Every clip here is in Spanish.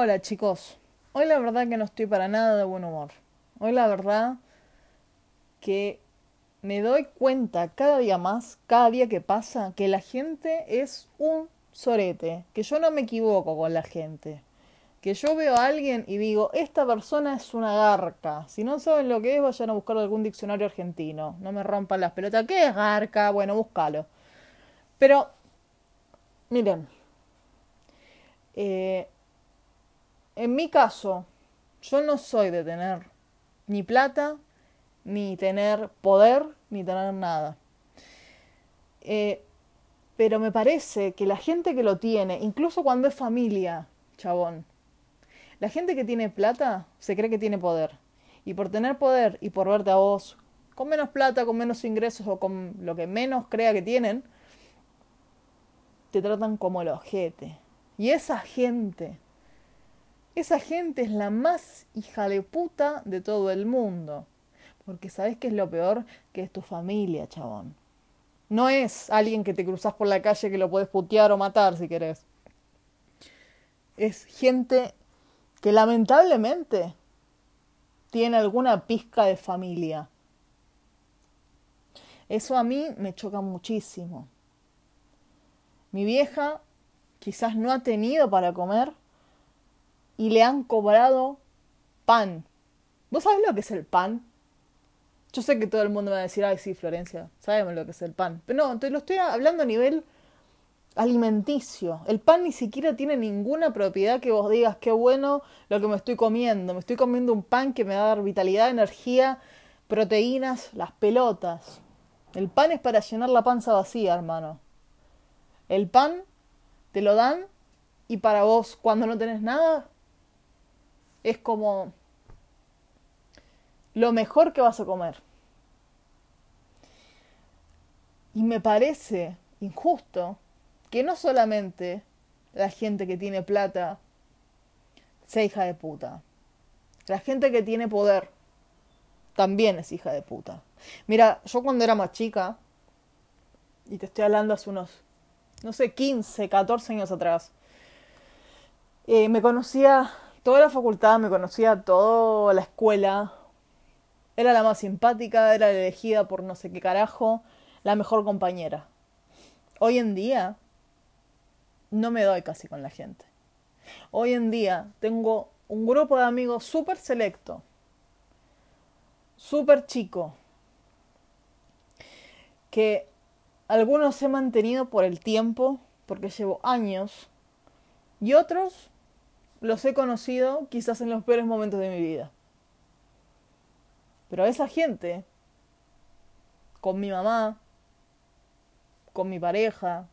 Hola chicos, hoy la verdad que no estoy para nada de buen humor. Hoy la verdad que me doy cuenta cada día más, cada día que pasa, que la gente es un sorete, que yo no me equivoco con la gente. Que yo veo a alguien y digo, esta persona es una garca. Si no saben lo que es, vayan a buscar algún diccionario argentino. No me rompan las pelotas. ¿Qué es garca? Bueno, búscalo. Pero, miren, eh, en mi caso, yo no soy de tener ni plata, ni tener poder, ni tener nada. Eh, pero me parece que la gente que lo tiene, incluso cuando es familia, chabón, la gente que tiene plata se cree que tiene poder. Y por tener poder y por verte a vos con menos plata, con menos ingresos o con lo que menos crea que tienen, te tratan como el ojete. Y esa gente esa gente es la más hija de puta de todo el mundo. Porque sabes qué es lo peor? Que es tu familia, chabón. No es alguien que te cruzas por la calle que lo puedes putear o matar si querés. Es gente que lamentablemente tiene alguna pizca de familia. Eso a mí me choca muchísimo. Mi vieja quizás no ha tenido para comer y le han cobrado pan. ¿Vos sabés lo que es el pan? Yo sé que todo el mundo va a decir, ay, sí, Florencia, sabemos lo que es el pan. Pero no, te lo estoy hablando a nivel alimenticio. El pan ni siquiera tiene ninguna propiedad que vos digas, qué bueno lo que me estoy comiendo. Me estoy comiendo un pan que me va a dar vitalidad, energía, proteínas, las pelotas. El pan es para llenar la panza vacía, hermano. El pan te lo dan y para vos, cuando no tenés nada, es como lo mejor que vas a comer. Y me parece injusto que no solamente la gente que tiene plata sea hija de puta. La gente que tiene poder también es hija de puta. Mira, yo cuando era más chica, y te estoy hablando hace unos, no sé, 15, 14 años atrás, eh, me conocía toda la facultad, me conocía toda la escuela. Era la más simpática, era elegida por no sé qué carajo, la mejor compañera. Hoy en día no me doy casi con la gente. Hoy en día tengo un grupo de amigos súper selecto, súper chico, que algunos he mantenido por el tiempo, porque llevo años, y otros los he conocido quizás en los peores momentos de mi vida. Pero a esa gente, con mi mamá, con mi pareja,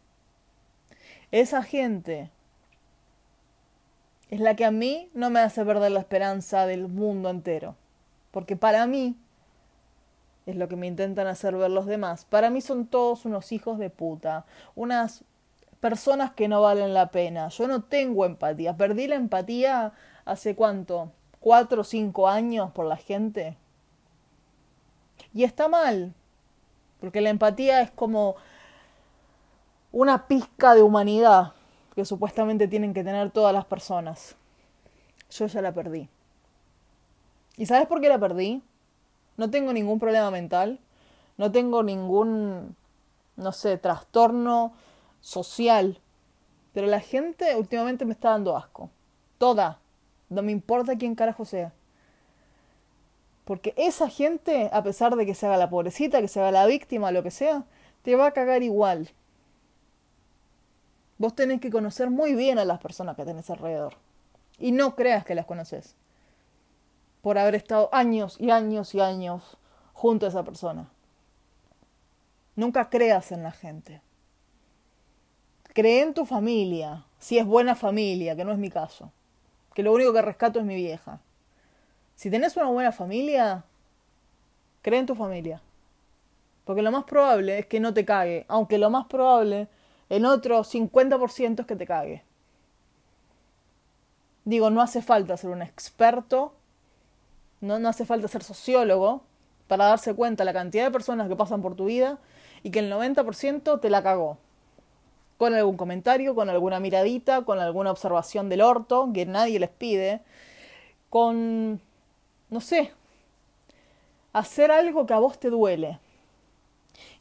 esa gente es la que a mí no me hace perder la esperanza del mundo entero. Porque para mí, es lo que me intentan hacer ver los demás, para mí son todos unos hijos de puta, unas personas que no valen la pena. Yo no tengo empatía. Perdí la empatía hace cuánto, cuatro o cinco años por la gente. Y está mal, porque la empatía es como una pizca de humanidad que supuestamente tienen que tener todas las personas. Yo ya la perdí. ¿Y sabes por qué la perdí? No tengo ningún problema mental, no tengo ningún, no sé, trastorno social. Pero la gente últimamente me está dando asco. Toda. No me importa quién carajo sea. Porque esa gente, a pesar de que se haga la pobrecita, que se haga la víctima, lo que sea, te va a cagar igual. Vos tenés que conocer muy bien a las personas que tenés alrededor. Y no creas que las conoces. Por haber estado años y años y años junto a esa persona. Nunca creas en la gente. Cree en tu familia, si es buena familia, que no es mi caso. Que lo único que rescato es mi vieja. Si tenés una buena familia, cree en tu familia. Porque lo más probable es que no te cague, aunque lo más probable en otro 50% es que te cague. Digo, no hace falta ser un experto, no, no hace falta ser sociólogo para darse cuenta la cantidad de personas que pasan por tu vida y que el 90% te la cagó con algún comentario, con alguna miradita, con alguna observación del orto que nadie les pide, con, no sé, hacer algo que a vos te duele.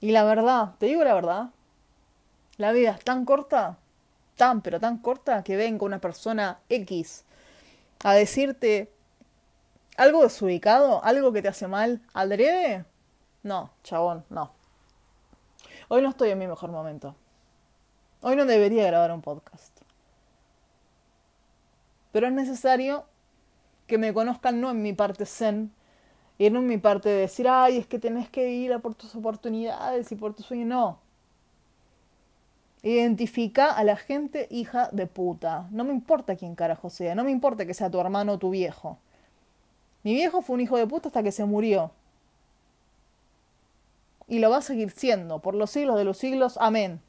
Y la verdad, te digo la verdad, la vida es tan corta, tan pero tan corta, que venga una persona X a decirte algo desubicado, algo que te hace mal, adrede. No, chabón, no. Hoy no estoy en mi mejor momento. Hoy no debería grabar un podcast. Pero es necesario que me conozcan no en mi parte zen, y no en mi parte de decir, ay, es que tenés que ir a por tus oportunidades y por tus sueños. No. Identifica a la gente hija de puta. No me importa quién carajo sea. No me importa que sea tu hermano o tu viejo. Mi viejo fue un hijo de puta hasta que se murió. Y lo va a seguir siendo por los siglos de los siglos. Amén.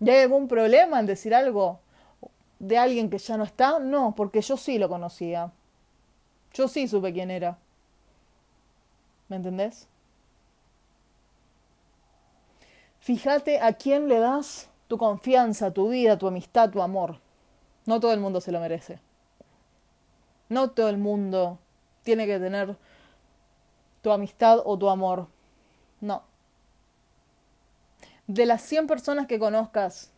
¿Y hay algún problema en decir algo de alguien que ya no está? No, porque yo sí lo conocía. Yo sí supe quién era. ¿Me entendés? Fíjate a quién le das tu confianza, tu vida, tu amistad, tu amor. No todo el mundo se lo merece. No todo el mundo tiene que tener tu amistad o tu amor. No de las 100 personas que conozcas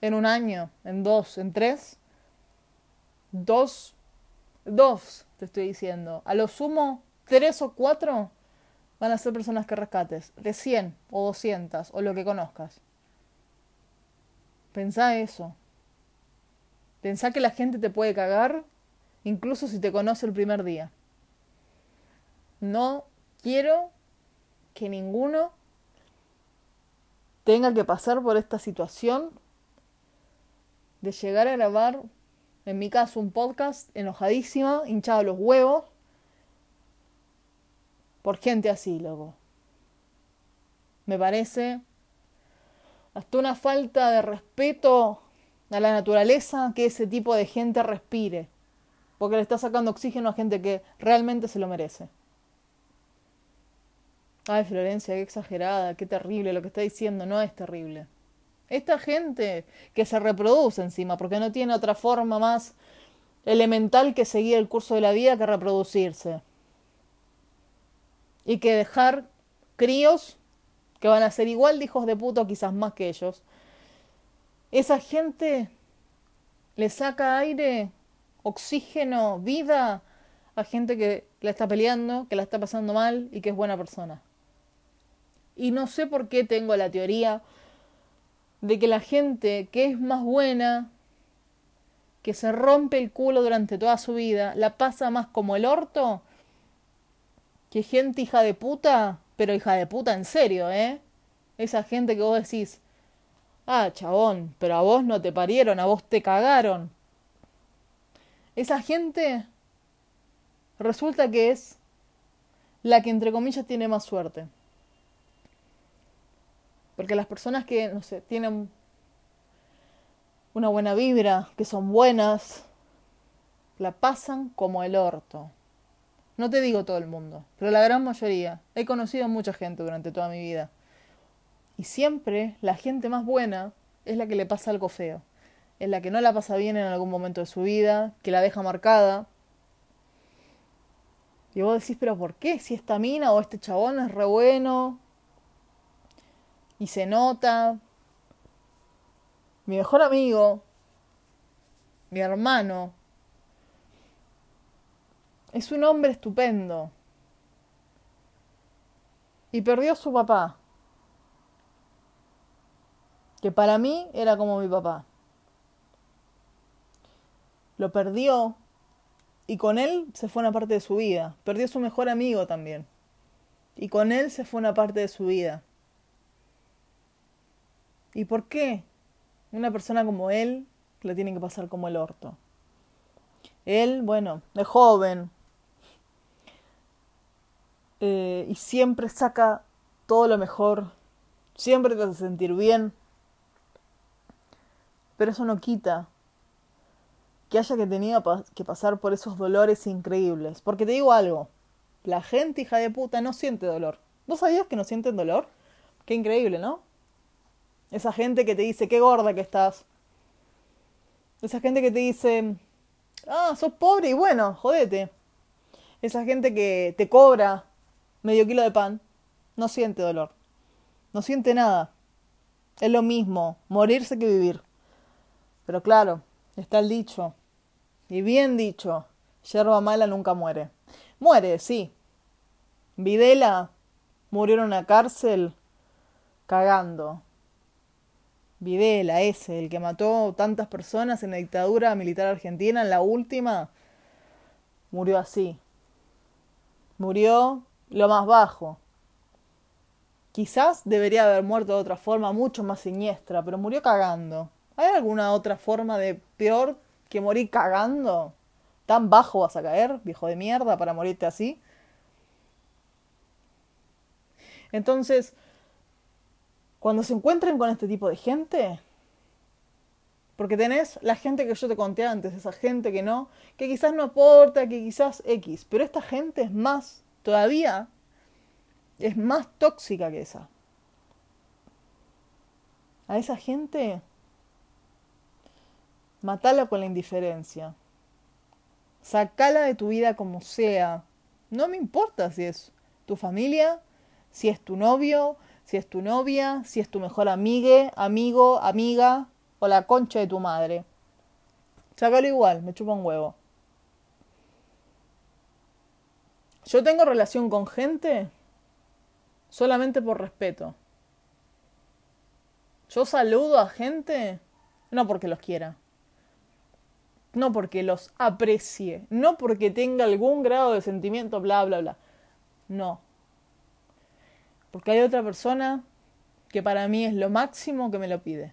en un año, en dos, en tres, dos, dos, te estoy diciendo, a lo sumo tres o cuatro van a ser personas que rescates, de 100 o 200 o lo que conozcas. Pensá eso. Pensá que la gente te puede cagar incluso si te conoce el primer día. No quiero que ninguno tenga que pasar por esta situación de llegar a grabar, en mi caso, un podcast enojadísima, hinchado los huevos, por gente así, loco. Me parece hasta una falta de respeto a la naturaleza que ese tipo de gente respire, porque le está sacando oxígeno a gente que realmente se lo merece. Ay, Florencia, qué exagerada, qué terrible lo que está diciendo, no es terrible. Esta gente que se reproduce encima, porque no tiene otra forma más elemental que seguir el curso de la vida que reproducirse. Y que dejar críos que van a ser igual de hijos de puto, quizás más que ellos. Esa gente le saca aire, oxígeno, vida a gente que la está peleando, que la está pasando mal y que es buena persona. Y no sé por qué tengo la teoría de que la gente que es más buena, que se rompe el culo durante toda su vida, la pasa más como el orto que gente hija de puta, pero hija de puta en serio, ¿eh? Esa gente que vos decís, ah, chabón, pero a vos no te parieron, a vos te cagaron. Esa gente resulta que es la que entre comillas tiene más suerte. Porque las personas que, no sé, tienen una buena vibra, que son buenas, la pasan como el orto. No te digo todo el mundo, pero la gran mayoría. He conocido a mucha gente durante toda mi vida. Y siempre la gente más buena es la que le pasa algo feo. Es la que no la pasa bien en algún momento de su vida, que la deja marcada. Y vos decís, pero ¿por qué? Si esta mina o este chabón es re bueno, y se nota. Mi mejor amigo, mi hermano, es un hombre estupendo. Y perdió a su papá, que para mí era como mi papá. Lo perdió y con él se fue una parte de su vida. Perdió a su mejor amigo también. Y con él se fue una parte de su vida. ¿Y por qué una persona como él le tiene que pasar como el orto? Él, bueno, es joven eh, y siempre saca todo lo mejor, siempre te hace sentir bien, pero eso no quita que haya que tenido que pasar por esos dolores increíbles. Porque te digo algo, la gente hija de puta no siente dolor. ¿Vos sabías que no sienten dolor? Qué increíble, ¿no? Esa gente que te dice qué gorda que estás. Esa gente que te dice, ah, sos pobre y bueno, jodete. Esa gente que te cobra medio kilo de pan, no siente dolor. No siente nada. Es lo mismo morirse que vivir. Pero claro, está el dicho. Y bien dicho, yerba mala nunca muere. Muere, sí. Videla murió en una cárcel cagando. Videla, ese, el que mató tantas personas en la dictadura militar argentina, en la última, murió así. Murió lo más bajo. Quizás debería haber muerto de otra forma mucho más siniestra, pero murió cagando. ¿Hay alguna otra forma de peor que morir cagando? ¿Tan bajo vas a caer, viejo de mierda, para morirte así? Entonces, cuando se encuentren con este tipo de gente, porque tenés la gente que yo te conté antes, esa gente que no, que quizás no aporta, que quizás X, pero esta gente es más, todavía, es más tóxica que esa. A esa gente, matala con la indiferencia. Sacala de tu vida como sea. No me importa si es tu familia, si es tu novio, si es tu novia, si es tu mejor amigue, amigo, amiga o la concha de tu madre. Sácalo igual, me chupa un huevo. Yo tengo relación con gente solamente por respeto. Yo saludo a gente no porque los quiera, no porque los aprecie, no porque tenga algún grado de sentimiento, bla, bla, bla. No. Porque hay otra persona que para mí es lo máximo que me lo pide.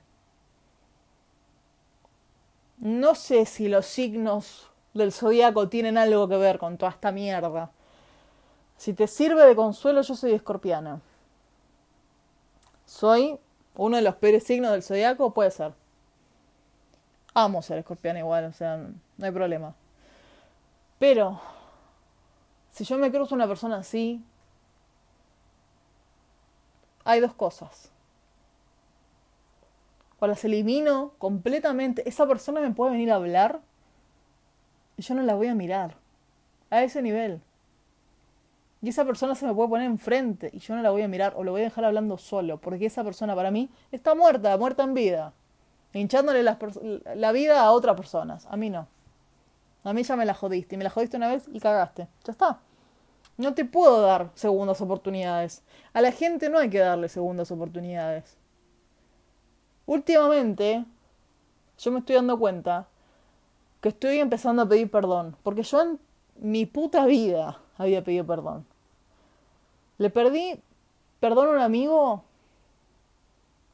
No sé si los signos del zodiaco tienen algo que ver con toda esta mierda. Si te sirve de consuelo, yo soy escorpiana. Soy uno de los peores signos del zodiaco, puede ser. Amo ser escorpiana igual, o sea, no hay problema. Pero, si yo me cruzo una persona así, hay dos cosas. O las elimino completamente, esa persona me puede venir a hablar y yo no la voy a mirar. A ese nivel. Y esa persona se me puede poner enfrente y yo no la voy a mirar o lo voy a dejar hablando solo, porque esa persona para mí está muerta, muerta en vida. Hinchándole la vida a otras personas. A mí no. A mí ya me la jodiste. Y me la jodiste una vez y cagaste. Ya está. No te puedo dar segundas oportunidades. A la gente no hay que darle segundas oportunidades. Últimamente, yo me estoy dando cuenta que estoy empezando a pedir perdón. Porque yo en mi puta vida había pedido perdón. Le perdí perdón a un amigo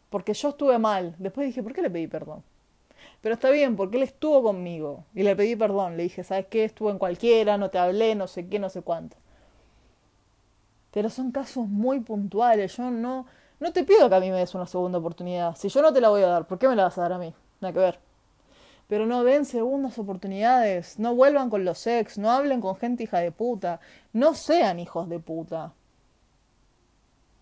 porque yo estuve mal. Después dije, ¿por qué le pedí perdón? Pero está bien, porque él estuvo conmigo y le pedí perdón. Le dije, ¿sabes qué? Estuve en cualquiera, no te hablé, no sé qué, no sé cuánto. Pero son casos muy puntuales. Yo no, no te pido que a mí me des una segunda oportunidad. Si yo no te la voy a dar, ¿por qué me la vas a dar a mí? Nada que ver. Pero no den segundas oportunidades. No vuelvan con los ex. No hablen con gente hija de puta. No sean hijos de puta.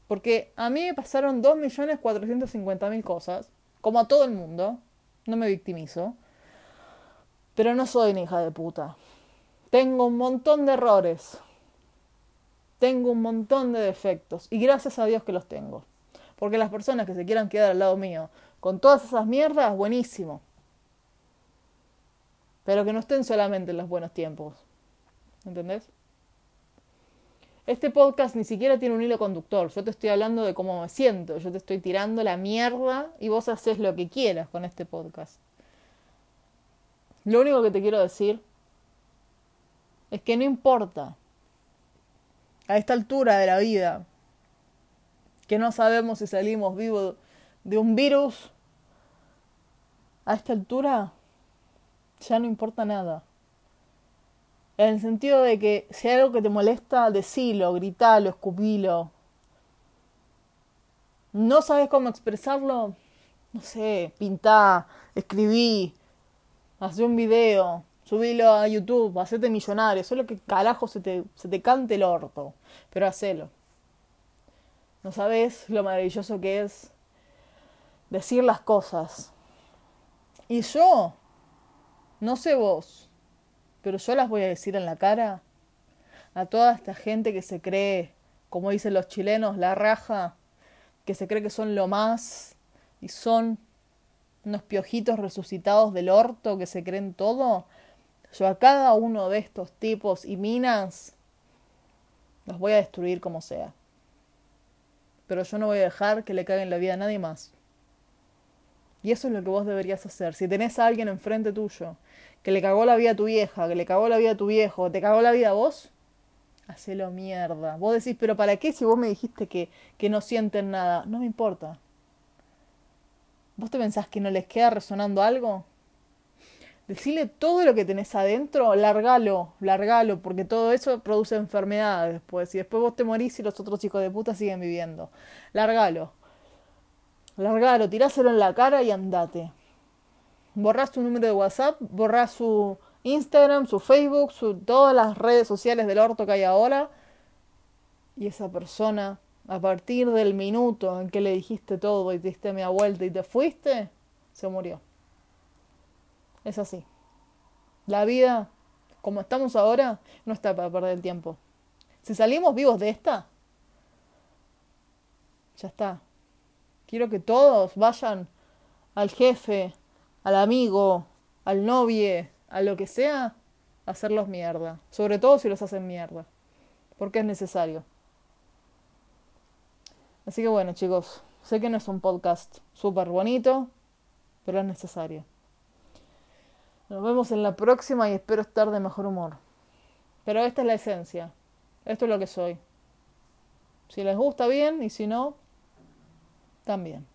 Porque a mí me pasaron 2.450.000 cosas. Como a todo el mundo. No me victimizo. Pero no soy una hija de puta. Tengo un montón de errores. Tengo un montón de defectos y gracias a Dios que los tengo. Porque las personas que se quieran quedar al lado mío con todas esas mierdas, buenísimo. Pero que no estén solamente en los buenos tiempos. ¿Entendés? Este podcast ni siquiera tiene un hilo conductor. Yo te estoy hablando de cómo me siento. Yo te estoy tirando la mierda y vos haces lo que quieras con este podcast. Lo único que te quiero decir es que no importa a esta altura de la vida, que no sabemos si salimos vivos de un virus, a esta altura ya no importa nada. En el sentido de que si hay algo que te molesta, decilo, gritalo, escupilo. No sabes cómo expresarlo, no sé, pintá, escribí, haz un video, subilo a YouTube, hacete millonario, solo que carajo se te, se te cante el orto, pero hacelo. No sabes lo maravilloso que es decir las cosas. Y yo, no sé vos, pero yo las voy a decir en la cara a toda esta gente que se cree, como dicen los chilenos, la raja, que se cree que son lo más y son unos piojitos resucitados del orto que se creen todo. Yo a cada uno de estos tipos y minas los voy a destruir como sea. Pero yo no voy a dejar que le caguen la vida a nadie más. Y eso es lo que vos deberías hacer. Si tenés a alguien enfrente tuyo que le cagó la vida a tu vieja, que le cagó la vida a tu viejo, te cagó la vida a vos, hacelo mierda. Vos decís, pero ¿para qué si vos me dijiste que, que no sienten nada? No me importa. ¿Vos te pensás que no les queda resonando algo? Decirle todo lo que tenés adentro, largalo, largalo, porque todo eso produce enfermedades después. Y después vos te morís y los otros hijos de puta siguen viviendo. Largalo. Largalo, tiráselo en la cara y andate. Borrás tu número de WhatsApp, borrás su Instagram, su Facebook, su, todas las redes sociales del orto que hay ahora. Y esa persona, a partir del minuto en que le dijiste todo y te diste media vuelta y te fuiste, se murió. Es así. La vida, como estamos ahora, no está para perder el tiempo. Si salimos vivos de esta, ya está. Quiero que todos vayan al jefe, al amigo, al novio, a lo que sea, a hacerlos mierda. Sobre todo si los hacen mierda. Porque es necesario. Así que bueno, chicos, sé que no es un podcast súper bonito, pero es necesario. Nos vemos en la próxima y espero estar de mejor humor. Pero esta es la esencia. Esto es lo que soy. Si les gusta bien y si no, también.